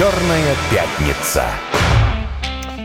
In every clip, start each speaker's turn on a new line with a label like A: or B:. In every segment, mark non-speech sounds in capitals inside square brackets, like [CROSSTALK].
A: Черная пятница.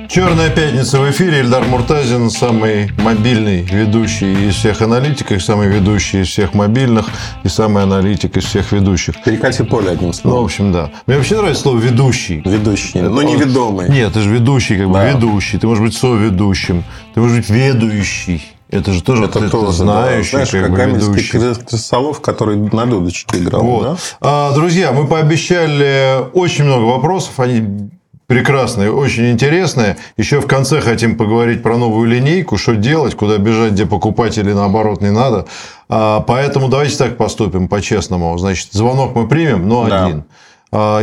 B: Черная пятница в эфире. Ильдар Муртазин, самый мобильный ведущий из всех аналитиков, самый ведущий из всех мобильных и самый аналитик из всех ведущих.
C: Перекати поле одним
B: Ну, в
C: словом.
B: общем, да. Мне вообще нравится слово «ведущий».
C: Ведущий. Ну, не ведомый.
B: Нет, ты же ведущий, как бы
C: Да.
B: ведущий. Ты можешь быть соведущим. Ты можешь быть ведущий. Это же тоже
C: Это да.
B: знающий,
C: Знаешь,
B: как
C: как
B: ведущий.
C: крысолов, который на дудочке играл.
B: Вот.
C: да?
B: А, друзья, мы пообещали очень много вопросов. Они прекрасные, очень интересные. Еще в конце хотим поговорить про новую линейку, что делать, куда бежать, где покупать или наоборот не надо. А, поэтому давайте так поступим по-честному. Значит, звонок мы примем, но
C: Да.
B: один. А,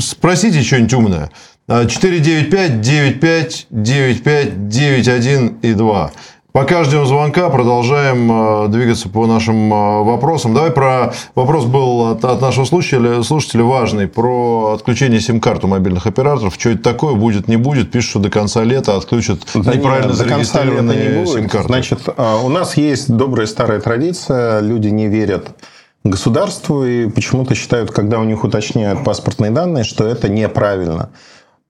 B: спросите что-нибудь умное. А, 495 95 95 91 и 2. Пока ждем звонка, продолжаем э, двигаться по нашим э, вопросам. Давай про вопрос был от, от нашего слушателя, слушателя важный про отключение сим-карт у мобильных операторов. Что это такое? Будет, не будет? Пишут, что до конца лета отключат
C: Да
B: неправильно
C: нет,
B: зарегистрированные сим-карты.
C: Значит, а, у нас есть добрая старая традиция. Люди не верят государству и почему-то считают, когда у них уточняют паспортные данные, что это неправильно.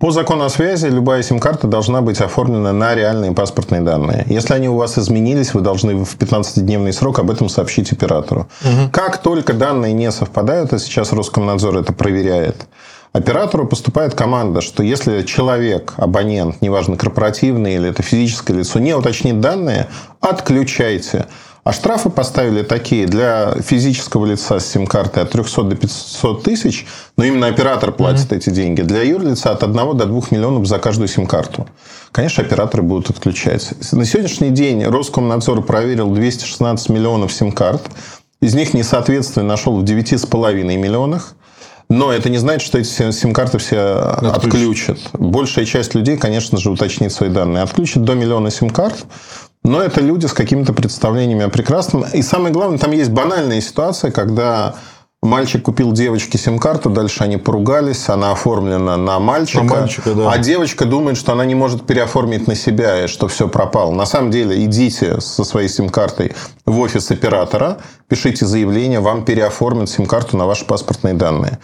C: По закону о связи любая сим-карта должна быть оформлена на реальные паспортные данные. Если они у вас изменились, вы должны в 15-дневный срок об этом сообщить оператору. Как только данные не совпадают, а сейчас Роскомнадзор это проверяет, оператору поступает команда, что если человек, абонент, неважно, корпоративный или это физическое лицо, не уточнит данные, отключайте. А штрафы поставили такие для физического лица с сим-картой от 300 до 500 тысяч, но именно оператор платит эти деньги. Для юрлица от 1 до 2 миллионов за каждую сим-карту. Конечно, операторы будут отключать. На сегодняшний день Роскомнадзор проверил 216 миллионов сим-карт. Из них несоответствие нашел в 9,5 миллионах. Но это не значит, что эти сим-карты все отключат. Большая часть людей, конечно же, уточнит свои данные. Отключат до миллиона сим-карт. Но это люди с какими-то представлениями о прекрасном. И самое главное, там есть банальная ситуация, когда мальчик купил девочке сим-карту, дальше они поругались, она оформлена на мальчика,
B: На мальчика, да.
C: а девочка думает, что она не может переоформить на себя, и что все пропало. На самом деле, идите со своей сим-картой в офис оператора, пишите заявление, вам переоформят сим-карту на ваши паспортные данные.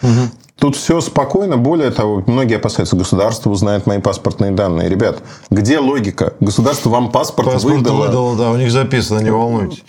C: Тут все спокойно. Более того, многие опасаются, государство узнает мои паспортные данные. Ребят, где логика? Государство вам паспорт,
B: Паспорт
C: выдало.
B: выдало, да, у них записано, не волнуйтесь.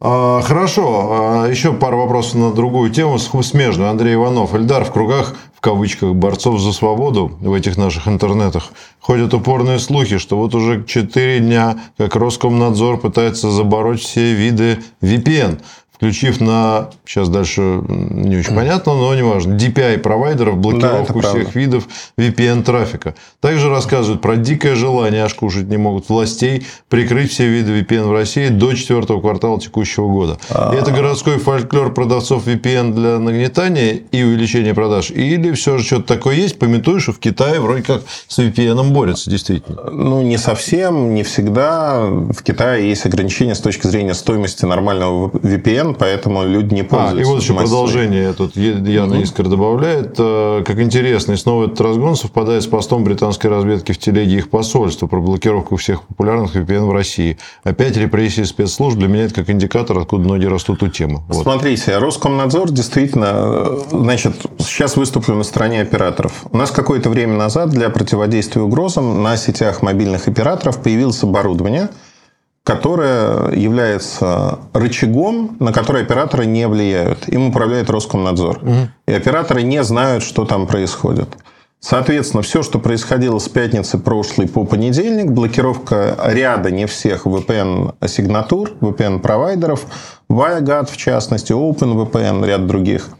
B: А, Хорошо, А, еще пару вопросов на другую тему, смежную. Андрей Иванов. Эльдар в кругах, в кавычках, борцов за свободу в этих наших интернетах ходят упорные слухи, что вот уже 4 дня, как Роскомнадзор пытается забороть все виды VPN, включив на, сейчас дальше не очень понятно, но неважно, DPI-провайдеров, блокировку
C: правда.
B: всех видов VPN-трафика. Также рассказывают про дикое желание, аж кушать не могут, властей прикрыть все виды VPN в России до четвертого квартала текущего года. И это городской фольклор продавцов VPN для нагнетания и увеличения продаж? Или все же что-то такое есть? Пометуешь, что в Китае вроде как с VPN борются, действительно.
C: Ну, не совсем, не всегда. В Китае есть ограничения с точки зрения стоимости нормального VPN, поэтому люди не
B: А,
C: пользуются.
B: и вот еще
C: массой.
B: продолжение тут Яна Искра добавляет. Э, Как интересно, и снова этот разгон совпадает с постом британской разведки в телеге их посольства про блокировку всех популярных VPN в России. Опять репрессии спецслужб для меня это как индикатор, откуда ноги растут у темы. Вот.
C: Смотрите, Роскомнадзор действительно, э, значит, сейчас выступлю на стороне операторов. У нас какое-то время назад для противодействия угрозам на сетях мобильных операторов появилось оборудование, которое является рычагом, на который операторы не влияют. Им управляет Роскомнадзор. И операторы не знают, что там происходит. Соответственно, все, что происходило с пятницы прошлой по понедельник, блокировка ряда, не всех VPN-сигнатур, VPN-провайдеров, WireGuard в частности, OpenVPN, ряд других.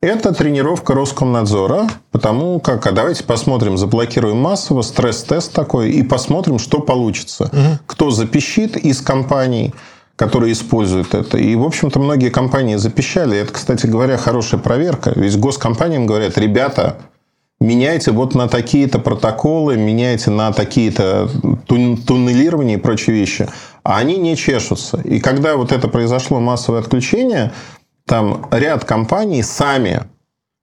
C: Это тренировка Роскомнадзора, потому как, а давайте посмотрим, заблокируем массово, стресс-тест такой, и посмотрим, что получится. Кто запищит из компаний, которые используют это. И, в общем-то, многие компании запищали. Это, кстати говоря, хорошая проверка. Ведь госкомпаниям говорят, ребята, меняйте вот на такие-то протоколы, меняйте на такие-то тун- туннелирования и прочие вещи. А они не чешутся. И когда вот это произошло массовое отключение, там ряд компаний сами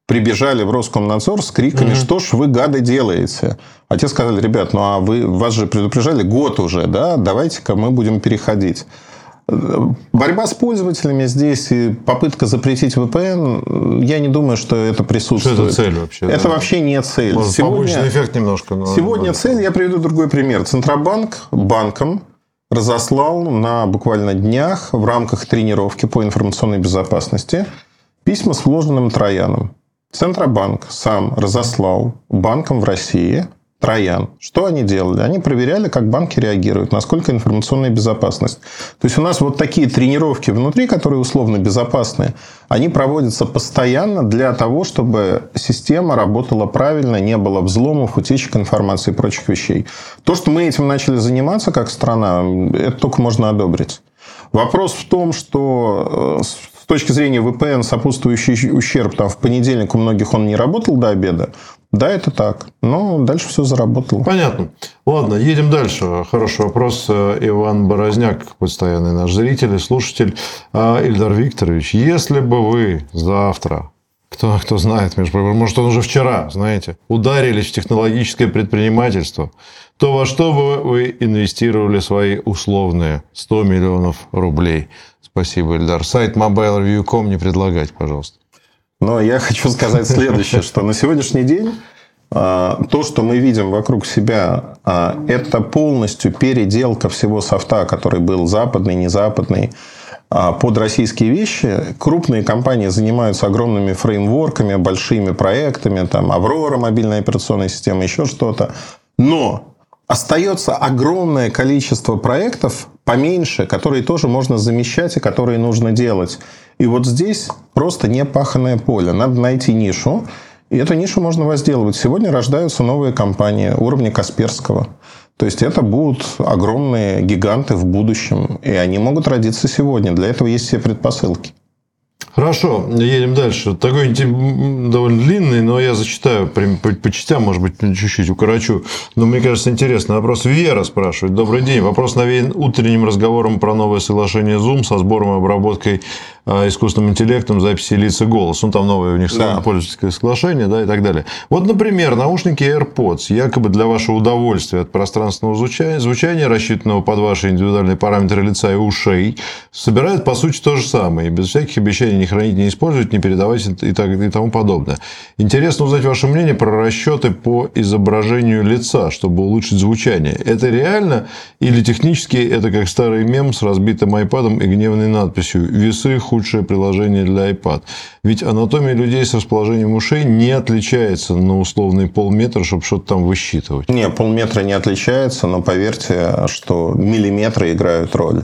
C: прибежали в Роскомнадзор с криками, что ж вы, гады, делаете? А те сказали, ребят, ну а вы, вас же предупреждали год уже, да, давайте-ка мы будем переходить. Борьба с пользователями здесь и попытка запретить VPN, я не думаю, что это присутствует.
B: Что это цель вообще?
C: Это да? вообще не цель.
B: Может, сегодня, эффект немножко. Но...
C: Сегодня цель, я приведу другой пример. Центробанк банком разослал на буквально днях в рамках тренировки по информационной безопасности письма с вложенным трояном. Центробанк сам разослал банкам в России Троян. Что они делали? Они проверяли, как банки реагируют, насколько информационная безопасность. То есть у нас вот такие тренировки внутри, которые условно безопасные, они проводятся постоянно для того, чтобы система работала правильно, не было взломов, утечек информации и прочих вещей. То, что мы этим начали заниматься как страна, это только можно одобрить. Вопрос в том, что э, с точки зрения VPN сопутствующий ущерб, там в понедельник у многих он не работал до обеда, да, это так. Но дальше все заработало.
B: Понятно. Ладно, едем дальше. Хороший вопрос. Иван Борозняк, постоянный наш зритель и слушатель. А, Ильдар Викторович, если бы вы завтра кто, кто знает, может, он уже вчера, знаете, ударились в технологическое предпринимательство, то во что бы вы инвестировали свои условные 100 миллионов рублей? Спасибо, Ильдар. Сайт mobilereview.com не предлагать, пожалуйста.
C: Но я хочу сказать следующее, что на сегодняшний день а, то, что мы видим вокруг себя, а, это полностью переделка всего софта, который был западный, не западный, а, под российские вещи. Крупные компании занимаются огромными фреймворками, большими проектами, там Аврора, мобильная операционная система, еще что-то. Но остается огромное количество проектов поменьше, которые тоже можно замещать и которые нужно делать. И вот здесь просто непаханное поле. Надо найти нишу, и эту нишу можно возделывать. Сегодня рождаются новые компании уровня Касперского. То есть это будут огромные гиганты в будущем. И они могут родиться сегодня. Для этого есть все предпосылки.
B: Хорошо, едем дальше. Такой довольно длинный, но я зачитаю по, по частям, может быть, чуть-чуть укорочу. Но мне кажется, интересный вопрос. Вера спрашивает. Добрый день. Вопрос навеян утренним разговором про новое соглашение Zoom со сбором и обработкой а, искусственным интеллектом записи лиц и голос. Ну, там новое у них да. пользовательское соглашение, да, и так далее. Вот, например, наушники AirPods, якобы для вашего удовольствия от пространственного звучания, звучания, рассчитанного под ваши индивидуальные параметры лица и ушей, собирают, по сути, то же самое, без всяких обещаний не хранить, не использовать, не передавать и, так, и тому подобное. Интересно узнать ваше мнение про расчеты по изображению лица, чтобы улучшить звучание. Это реально или технически это как старый мем с разбитым айпадом и гневной надписью «Весы худшее приложение для iPad. Ведь анатомия людей с расположением ушей не отличается на условный полметра, чтобы что-то там высчитывать.
C: Не, полметра не отличается, но поверьте, что миллиметры играют роль.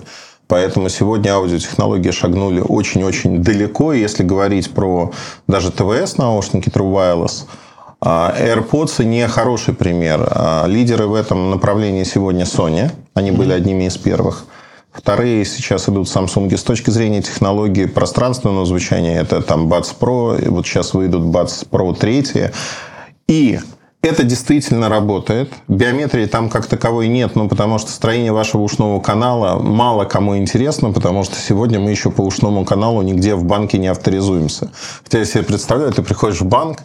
C: Поэтому сегодня аудиотехнологии шагнули очень-очень далеко. Если говорить про даже ТВС наушники True Wireless, а, AirPods не хороший пример. А, лидеры в этом направлении сегодня Sony. Они были одними из первых. Вторые сейчас идут Samsung с точки зрения технологии пространственного звучания. Это там Buds Pro, вот сейчас выйдут Buds Pro 3. И это действительно работает. Биометрии там как таковой нет, ну, потому что строение вашего ушного канала мало кому интересно, потому что сегодня мы еще по ушному каналу нигде в банке не авторизуемся. Хотя я себе представляю, ты приходишь в банк,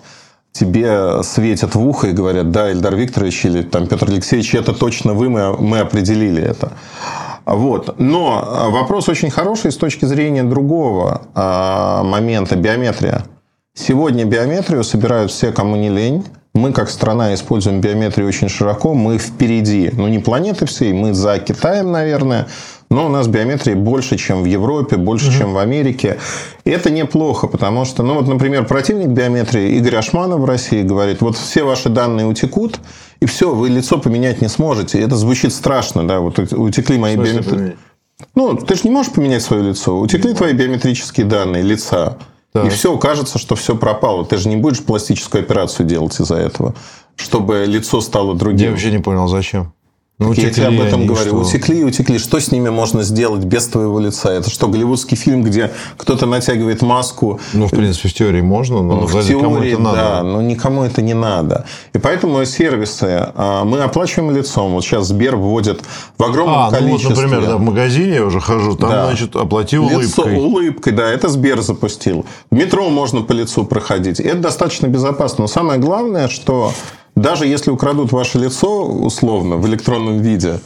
C: тебе светят в ухо и говорят, да, Эльдар Викторович или там Петр Алексеевич, это точно вы, мы, мы определили это. Вот. Но а, вопрос очень хороший с точки зрения другого а, момента биометрия. Сегодня биометрию собирают все, кому не лень. Мы, как страна, используем биометрию очень широко. Мы впереди. Ну, не планеты всей, мы за Китаем, наверное. Но у нас биометрии больше, чем в Европе, больше, угу. чем в Америке. И это неплохо, потому что, ну вот, например, противник биометрии Игорь Ашманов в России говорит, вот все ваши данные утекут, и все, вы лицо поменять не сможете. Это звучит страшно, да, вот утекли мои биометрии. Ну, ты же не можешь поменять свое лицо. Утекли твои биометрические данные лица. Так. И все, кажется, что все пропало. Ты же не будешь пластическую операцию делать из-за этого, чтобы лицо стало другим.
B: Я вообще не понял, зачем.
C: Ну, утекли, я тебе об этом говорю. Что? Утекли и утекли. Что с ними можно сделать без твоего лица? Это что, голливудский фильм, где кто-то натягивает маску?
B: Ну, в принципе, в теории можно, но ну, в теории, кому это надо.
C: Да, но никому это не надо. И поэтому сервисы а, мы оплачиваем лицом. Вот сейчас Сбер вводит в огромном а, количестве.
B: Ну, вот, например, да, в магазине я уже хожу, там, да. значит, оплати улыбкой. Лицо,
C: улыбкой, да, это Сбер запустил. В метро можно по лицу проходить. Это достаточно безопасно. Но самое главное, что даже если украдут ваше лицо, условно, в электронном виде,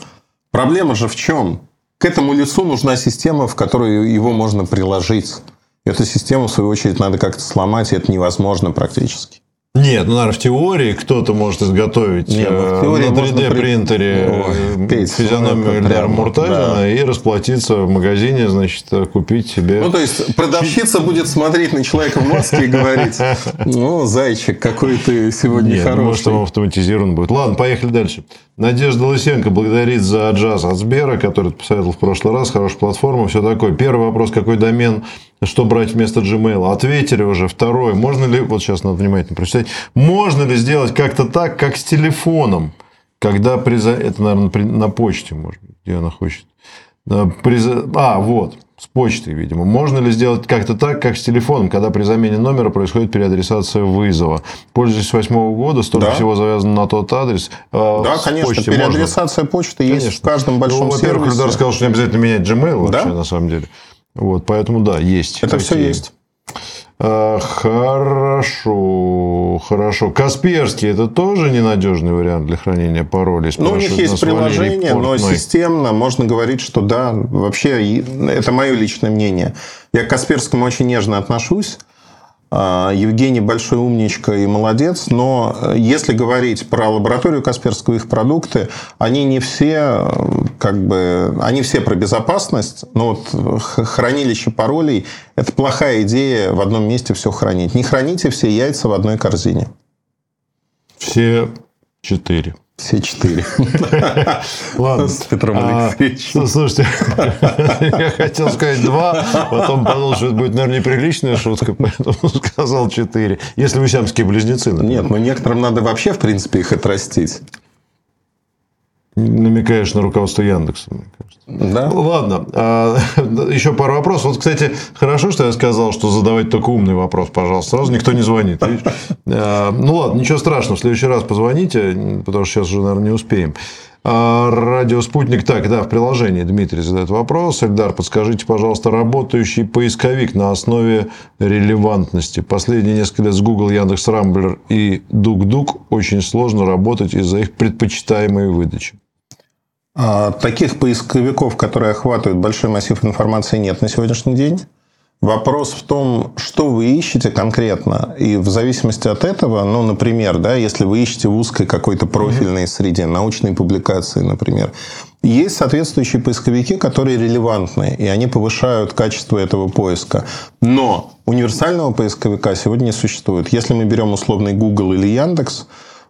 C: проблема же в чем? к этому лицу нужна система, в которую его можно приложить. Эту систему, в свою очередь, надо как-то сломать, и это невозможно практически.
B: Нет, ну, наверное, в теории кто-то может изготовить
C: Не, ну, в
B: э,
C: теории
B: на
C: можно
B: 3D принтере
C: Ой,
B: э, физиономию Эльдара Муртазина
C: да.
B: и расплатиться в магазине, значит, э, купить себе...
C: Ну, то есть, продавщица будет смотреть на человека в маске и говорить, [LAUGHS] ну, зайчик, какой ты сегодня
B: Нет, ну, может, он
C: хороший.
B: автоматизирован будет. Ладно, поехали дальше. Надежда Лысенко благодарит за джаз от Сбера, который ты посоветовал в прошлый раз. Хорошая платформа, все такое. Первый вопрос, какой домен, что брать вместо Gmail? Ответили уже. Второй, можно ли, вот сейчас надо внимательно прочитать, можно ли сделать как-то так, как с телефоном, когда при... Это, наверное, при- на почте, может быть, где она хочет. Э, при А, вот, с почтой, видимо. Можно ли сделать как-то так, как с телефоном, когда при замене номера происходит переадресация вызова? Пользуясь восьмого года, столько
C: Да.
B: всего завязано на тот адрес. Э,
C: Да, конечно,
B: можно?
C: переадресация почты есть
B: Конечно.
C: в каждом большом
B: ну, во-первых,
C: сервисе.
B: Эльдар сказал, что не обязательно менять Gmail вообще,
C: Да?
B: на самом деле. Вот, поэтому да, есть.
C: Это все есть.
B: А, Хорошо, хорошо. Касперский это тоже ненадежный вариант для хранения паролей.
C: Ну, у них есть приложение, но системно можно говорить, что да, вообще это мое личное мнение. Я к Касперскому очень нежно отношусь. А, Евгений большой умничка и молодец, но э, если говорить про лабораторию Касперского, их продукты, они не все, э, как бы, они все про безопасность, но вот э, хранилище паролей – это плохая идея в одном месте все хранить. Не храните все яйца в одной корзине.
B: Все четыре.
C: Все четыре.
B: Ладно.
C: С Петром
B: А,
C: Алексеевичем.
B: Слушайте, [LAUGHS] я хотел сказать два, потом подумал, что это будет, наверное, неприличная шутка, поэтому [LAUGHS] сказал четыре. Если вы сиамские близнецы, например.
C: Нет, ну некоторым надо вообще, в принципе, их отрастить.
B: Намекаешь на руководство Яндекса, мне кажется.
C: Да?
B: Ладно, а, [LAUGHS] еще пару вопросов. Вот, кстати, хорошо, что я сказал, что задавать только умный вопрос, пожалуйста. Сразу никто не звонит. [LAUGHS] А, Ну ладно, ничего страшного. В следующий раз позвоните, потому что сейчас уже, наверное, не успеем. А, Радио Спутник. Так, да, в приложении Дмитрий задает вопрос. Эльдар, подскажите, пожалуйста, работающий поисковик на основе релевантности. Последние несколько лет с Google, Яндекс, Рамблер и Дук-Дук очень сложно работать из-за их предпочитаемой выдачи.
C: А, Таких поисковиков, которые охватывают большой массив информации, нет на сегодняшний день. Вопрос в том, что вы ищете конкретно. И в зависимости от этого, ну, например, да, если вы ищете в узкой какой-то профильной среде, научной публикации, например, есть соответствующие поисковики, которые релевантны, и они повышают качество этого поиска. Но универсального поисковика сегодня не существует. Если мы берем условный Google или Яндекс,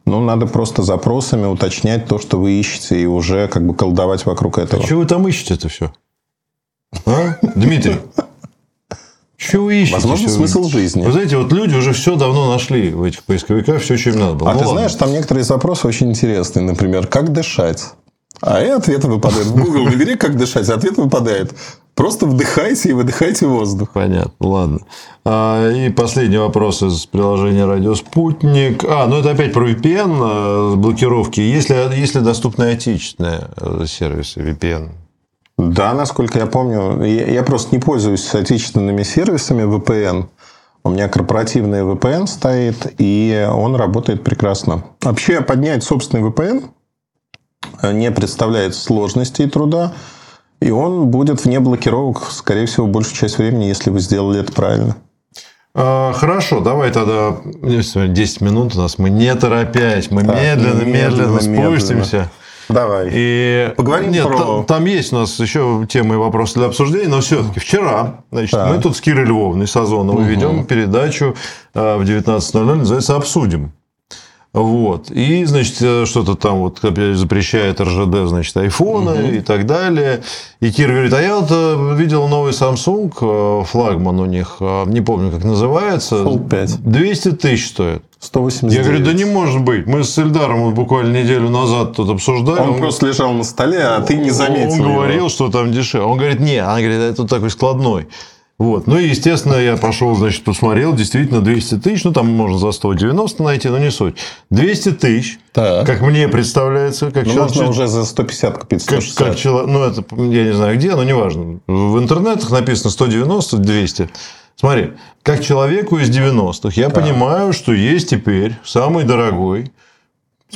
C: ну, надо просто запросами уточнять то, что вы ищете, и уже как бы колдовать вокруг этого.
B: Что вы там ищете это все? А? Дмитрий? Что вы ищете?
C: Возможно,
B: вы-
C: смысл жизни.
B: Вы знаете, вот люди уже все давно нашли в этих поисковиках, все, что им надо было.
C: А
B: Ну,
C: ты
B: ладно.
C: знаешь, там некоторые запросы очень интересные. Например, как дышать? А и ответ выпадает. В Google набери, как дышать, а ответ выпадает. Просто вдыхайте и выдыхайте воздух.
B: Понятно, ладно. А, и последний вопрос из приложения Радио Спутник. А, ну это опять про VPN, э, блокировки. Есть ли, есть ли доступные отечественные э, сервисы VPN?
C: Да, насколько я помню, я, я просто не пользуюсь отечественными сервисами VPN. У меня корпоративный VPN стоит, и он работает прекрасно. Вообще, поднять собственный VPN не представляет сложности и труда, и он будет вне блокировок, скорее всего, большую часть времени, если вы сделали это правильно.
B: А, Хорошо, давай тогда 10 минут у нас. Мы не торопясь, мы
C: Так,
B: медленно, медленно,
C: медленно, медленно.
B: спустимся.
C: Давай.
B: И
C: Поговорим
B: Нет,
C: про-
B: там, там есть у нас еще темы и вопросы для обсуждения, но все-таки вчера, значит,
C: Так.
B: мы тут с Кирой Львовной Сазоновой ведем передачу э, в 19.00, называется «Обсудим». Вот. И, значит, э, что-то там вот запрещает РЖД, значит, айфоны и так далее. И Кира говорит, а я вот э, видел новый Samsung, э, флагман у них, не помню, как называется.
C: Fold 5. 200
B: тысяч стоит.
C: 189.
B: Я говорю, да не может быть. Мы с Эльдаром вот буквально неделю назад тут обсуждали.
C: Он просто лежал на столе, а ты не заметил.
B: Он
C: его.
B: говорил, что там дешевле. Он говорит, не, она говорит, это такой складной. Вот. Ну и, естественно, я пошел, значит, посмотрел, действительно, 200 тысяч, ну, там можно за 190 найти, но не суть. 200 тысяч,
C: Так.
B: как мне представляется, как
C: Ну,
B: человек-
C: можно уже за 150 купить,
B: как,
C: 160.
B: как чело- ну, это я не знаю где, но неважно. В интернетах написано 190, 200. Смотри, как человеку из 90-х, я понимаю, что есть теперь самый дорогой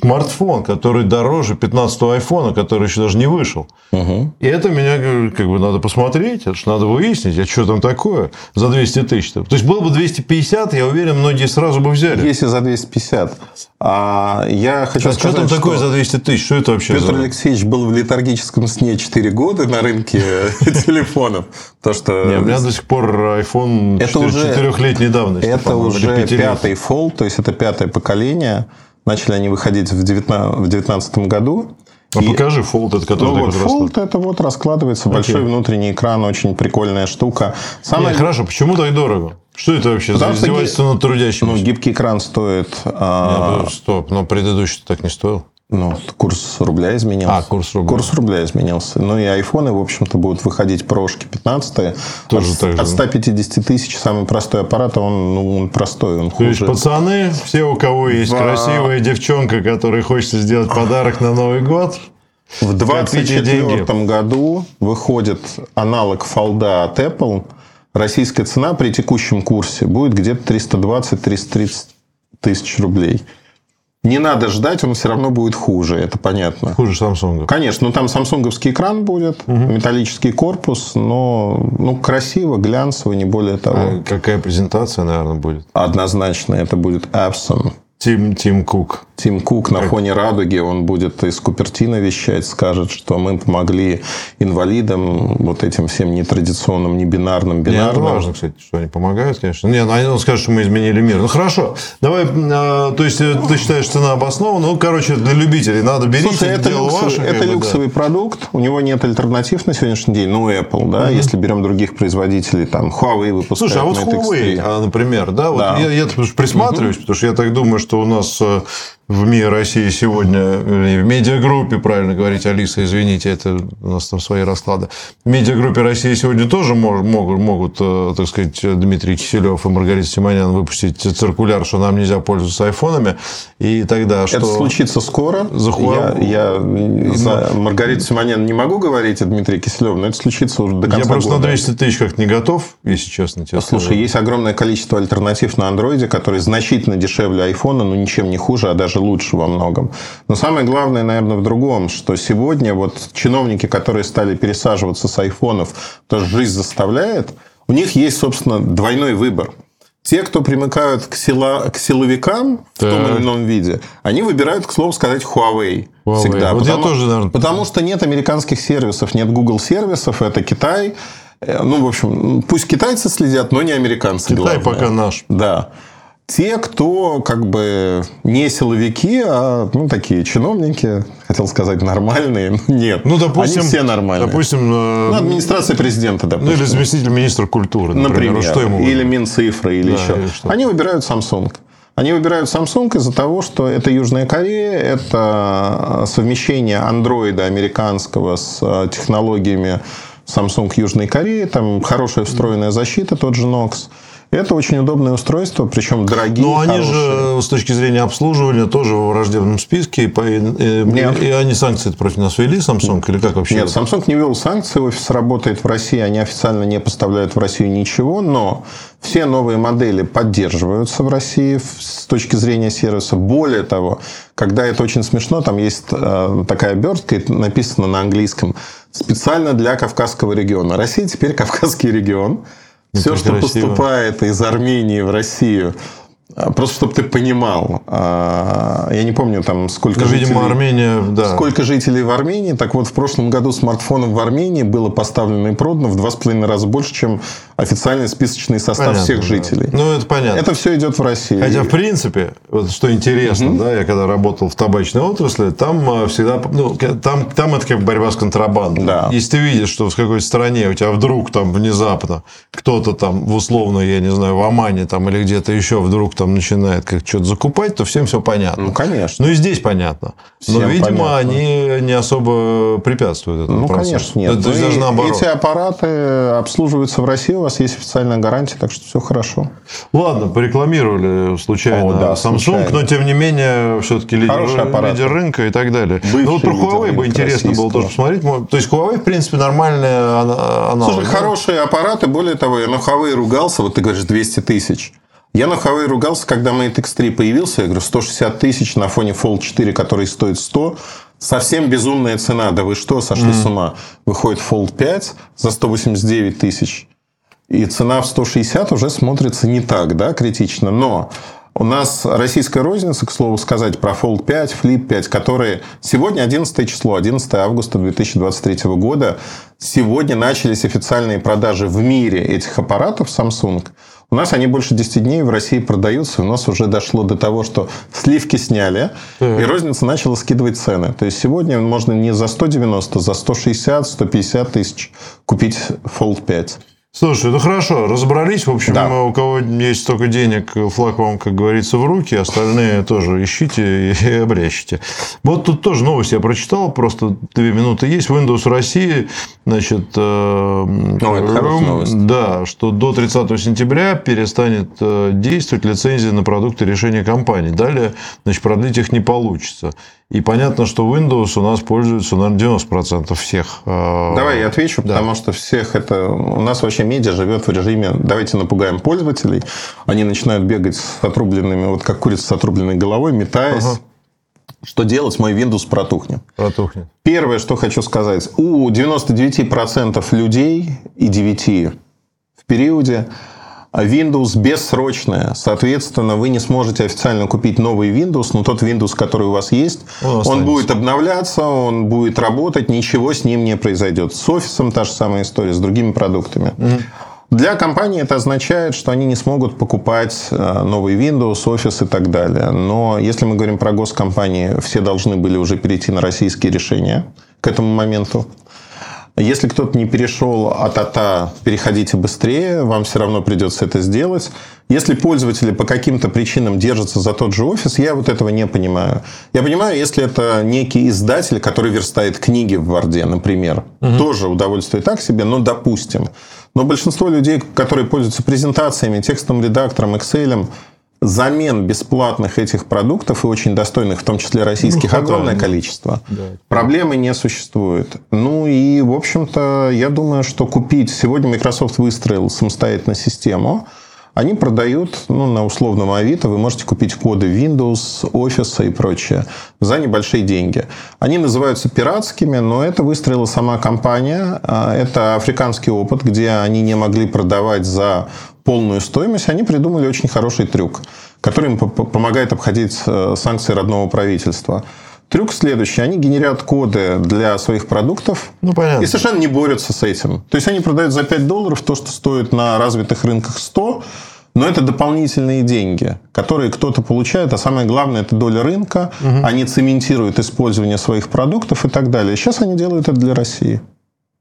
B: смартфон, который дороже 15-го айфона, который еще даже не вышел. И это меня как бы надо посмотреть, это же надо выяснить, а что там такое за 200 тысяч. То есть было бы 250, я уверен, многие сразу бы взяли.
C: Если за 250. А я хочу
B: А что
C: сказать,
B: там
C: что
B: такое за 200 тысяч? Что это вообще
C: Петр
B: за...
C: Алексеевич был в летаргическом сне 4 года на рынке [LAUGHS] телефонов. То, что...
B: Не, у меня до сих пор iPhone
C: Это уже-
B: 4-летней давности.
C: Это уже пятый Fold, то есть это пятое поколение. Начали они выходить в 2019 году.
B: А
C: И-
B: покажи фолд, это который
C: Ну вот. Fold это вот раскладывается большой внутренний экран, очень прикольная штука.
B: Не,
C: Самое
B: хорошо, почему так дорого? Что это вообще
C: Потому
B: за издевательство над
C: ну,
B: трудящимся?
C: гибкий экран стоит, а,
B: Ну, Стоп, но предыдущий так не стоил.
C: Ну, курс рубля изменился.
B: А, курс рубля.
C: Курс рубля изменился. Ну и айфоны, в общем-то, будут выходить прошки 15
B: Тоже
C: от,
B: так же,
C: от
B: да?
C: 150 тысяч самый простой аппарат, а он, ну, он простой, он
B: То есть,
C: хуже.
B: пацаны, все, у кого есть
C: Во-
B: красивая девчонка, которой хочется сделать подарок на Новый год,
C: В
B: Копите деньги.
C: 2024 году выходит аналог фолда от Apple. Российская цена при текущем курсе будет где-то 320-330 тысяч рублей. Не надо ждать, он все равно будет хуже, это понятно.
B: хуже Samsung.
C: Конечно, ну там самсунговский экран будет, металлический корпус, но ну, красиво, глянцево, не более того.
B: А какая презентация, наверное, будет?
C: Однозначно это будет Epson.
B: Тим, Тим Кук.
C: Тим Кук на фоне радуги, он будет из Купертино вещать, скажет, что мы помогли инвалидам, вот этим всем нетрадиционным, небинарным,
B: Не, это
C: бинарным.
B: важно, кстати, что они помогают, конечно. Не, ну, он скажет, что мы изменили мир. Ну, хорошо. Давай, а, то есть, э, ты считаешь, цена обоснована? Ну, короче, для любителей надо берите,
C: Слушай, это,
B: дело
C: люксовый,
B: ваше.
C: это
B: бы, да.
C: люксовый продукт, у него нет альтернатив на сегодняшний день, ну, Apple, да, если берем других производителей, там, Huawei выпускает
B: Слушай, а вот Huawei,
C: X3.
B: а, например, да, вот
C: Да.
B: я, я присматриваюсь, потому что я так думаю, что у нас э, в МИА России сегодня, в медиагруппе, правильно говорить, Алиса, извините, это у нас там свои расклады. В медиагруппе России сегодня тоже могут, могут, э, так сказать, Дмитрий Киселев и Маргарита Симонян выпустить циркуляр, что нам нельзя пользоваться айфонами. И тогда что...
C: Это случится скоро.
B: За Huawei-
C: Я, я за Маргариту Симонян не могу говорить, а Дмитрия Киселева, но это случится уже до конца
B: Я просто на
C: года.
B: 200 тысяч как-то не готов, если честно тебе
C: Слушай,
B: скажу.
C: есть огромное количество альтернатив на андроиде, которые значительно дешевле айфона, но ничем не хуже, а даже лучше во многом. Но самое главное, наверное, в другом, что сегодня вот чиновники, которые стали пересаживаться с айфонов, то жизнь заставляет, у них есть, собственно, двойной выбор. Те, кто примыкают к, сила, к силовикам в том
B: Так.
C: или ином виде, они выбирают, к слову сказать, Huawei.
B: Huawei.
C: Всегда.
B: Вот я тоже, наверное,
C: Потому что нет американских сервисов, нет Google сервисов, это Китай. Э, Ну, в общем, пусть китайцы следят, но не американцы.
B: Китай
C: главное.
B: пока наш.
C: Да. Те, кто как бы не силовики, а ну, такие чиновники, хотел сказать нормальные, но нет.
B: Ну, допустим,
C: Они все нормальные.
B: Допустим, э,
C: ну, администрация президента,
B: ну,
C: допустим.
B: или заместитель министра культуры, например.
C: Например,
B: что ему
C: или? Минцифры, или
B: Да,
C: еще.
B: или что.
C: Они выбирают Samsung. Они выбирают Samsung из-за того, что это Южная Корея, это совмещение андроида американского с э, технологиями Samsung Южной Кореи, там хорошая встроенная защита, тот же Nox. Это очень удобное устройство, причем дорогие,
B: Но они
C: хорошие.
B: же с точки зрения обслуживания тоже в враждебном списке. И, и-
C: Нет.
B: и они санкции против нас ввели, Samsung, или как вообще?
C: Нет, Samsung не ввел санкции, офис работает в России, они официально не поставляют в Россию ничего, но все новые модели поддерживаются в России с точки зрения сервиса. Более того, когда это очень смешно, там есть э, такая обертка, написано на английском, специально для Кавказского региона. Россия теперь Кавказский регион. Все, что поступает из Армении в Россию, а, просто чтобы ты понимал, а, я не помню там сколько
B: Ну, видимо,
C: жителей-
B: Армения, да.
C: Сколько жителей в Армении? Так вот, в прошлом году смартфонов в Армении было поставлено и продано в два с половиной раза больше, чем официальный списочный состав
B: Понятно,
C: всех
B: да.
C: жителей.
B: Ну, это понятно.
C: Это все идет в России.
B: Хотя, в принципе, вот что интересно, да, я когда работал в табачной отрасли, там э, всегда, ну, там, там это как борьба с контрабандой.
C: Да.
B: Если ты видишь, что в какой-то стране у тебя вдруг там внезапно кто-то там в условно, я не знаю, в Омане там или где-то еще вдруг там начинает как что-то закупать, то всем все понятно.
C: Ну, конечно.
B: Ну и здесь понятно. Но,
C: Всем
B: видимо,
C: понятно.
B: они не особо препятствуют этому
C: Ну,
B: процессу.
C: конечно, нет.
B: То, то есть
C: Ну,
B: даже
C: и
B: наоборот.
C: Эти аппараты обслуживаются в России, вас есть официальная гарантия, так что все хорошо.
B: Ладно, порекламировали случайно
C: О, да,
B: Samsung,
C: случайно.
B: но тем не менее все-таки лидер, лидер рынка и так далее.
C: Бывший
B: ну вот про Huawei бы интересно было тоже посмотреть. Мо- То есть Huawei, в принципе, нормальная ана- аналог.
C: Слушай,
B: да?
C: хорошие аппараты, более того, я на Huawei ругался, вот ты говоришь 200 тысяч. Я на Huawei ругался, когда Mate X3 появился. Я говорю, 160 тысяч на фоне Fold 4, который стоит 100. Совсем безумная цена. Да вы что, сошли mm. с ума? Выходит Fold 5 за 189 тысяч. И цена в 160 уже смотрится не так, да, критично. Но у нас российская розница, к слову сказать, про Fold 5, Flip 5, которые сегодня 11 число, 11 августа 2023 года. Сегодня начались официальные продажи в мире этих аппаратов Samsung. У нас они больше 10 дней в России продаются. У нас уже дошло до того, что сливки сняли, так. и розница начала скидывать цены. То есть сегодня можно не за 190, за 160, 150 тысяч купить Fold 5.
B: Слушай, ну хорошо, разобрались. В общем, да. у кого есть столько денег, флаг вам, как говорится, в руки, остальные [LAUGHS] тоже ищите и [LAUGHS] обрящите. Вот тут тоже новость я прочитал, просто две минуты есть. Windows России, значит, э, новость. да, что до 30 сентября перестанет э, действовать лицензия на продукты решения компании. Далее, значит, продлить их не получится. И понятно, что Windows у нас пользуется, наверное, 90% всех.
C: Э, Давай я отвечу, да. потому что всех это... У нас вообще медиа живет в режиме «давайте напугаем пользователей». Они начинают бегать с отрубленными, вот как курица с отрубленной головой, метаясь. Ага. Что делать? Мой Windows протухнет.
B: Протухнет.
C: Первое, что хочу сказать. У 99% людей и 9 в периоде Windows бессрочная. Соответственно, вы не сможете официально купить новый Windows, но тот Windows, который у вас есть, он, он будет обновляться, он будет работать, ничего с ним не произойдет. С офисом та же самая история, с другими продуктами. Угу. Для компании это означает, что они не смогут покупать э, новый Windows, Office и так далее. Но если мы говорим про госкомпании, все должны были уже перейти на российские решения к этому моменту. Если кто-то не перешел от АТА, переходите быстрее, вам все равно придется это сделать. Если пользователи по каким-то причинам держатся за тот же офис, я вот этого не понимаю. Я понимаю, если это некий издатель, который верстает книги в Варде, например, угу. тоже удовольствие так себе, но допустим. Но большинство людей, которые пользуются презентациями, текстовым редактором, Excel, замен бесплатных этих продуктов и очень достойных, в том числе российских, ну, огромное да, количество. Да. Проблемы не существует. Ну и, в общем-то, я думаю, что купить... Сегодня Microsoft выстроил самостоятельно систему, они продают ну, на условном Авито, вы можете купить коды Windows, Office и прочее за небольшие деньги. Они называются пиратскими, но это выстроила сама компания. А, это африканский опыт, где они не могли продавать за полную стоимость, они придумали очень хороший трюк, который им помогает обходить э, санкции родного правительства. Трюк следующий. Они генерят коды для своих продуктов ну, понятно. и совершенно не борются с этим. То есть, они продают за 5 долларов то, что стоит на развитых рынках 100, но это дополнительные деньги, которые кто-то получает, а самое главное, это доля рынка. Угу. Они цементируют использование своих продуктов и так далее. Сейчас они делают это для России.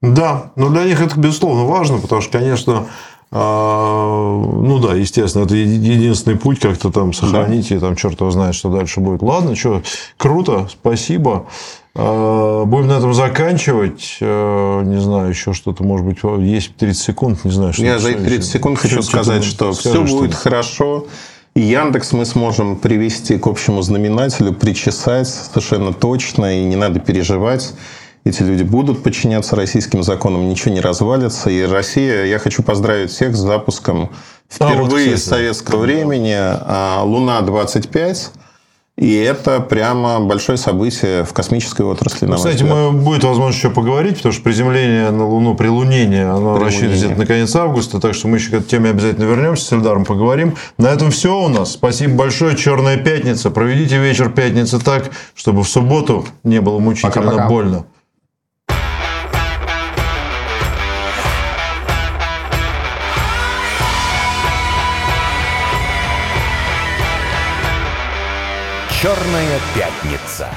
B: Да, но для них это, безусловно, важно, потому что, конечно, а, ну да, естественно, это единственный путь как-то там сохранить, да. и там черт его знает, что дальше будет. Ладно, что, круто, спасибо. А, будем на этом заканчивать. А, не знаю, еще что-то, может быть, есть 30 секунд, не знаю, что
C: Я за 30 секунд хочу сказать, что все будет хорошо. И Яндекс мы сможем привести к общему знаменателю, причесать совершенно точно, и не надо переживать эти люди будут подчиняться российским законам, ничего не развалится. И Россия, я хочу поздравить всех с запуском впервые а, вот, с советского времени а, Луна-25. И это прямо большое событие в космической отрасли.
B: Ну, кстати, мы, будет возможность еще поговорить, потому что приземление на Луну, прилунение, оно рассчитано где-то на конец августа, так что мы еще к этой теме обязательно вернемся, с Эльдаром поговорим. На этом все у нас. Спасибо большое. Черная пятница. Проведите вечер пятницы так, чтобы в субботу не было мучительно Пока-пока. больно.
A: «Черная пятница».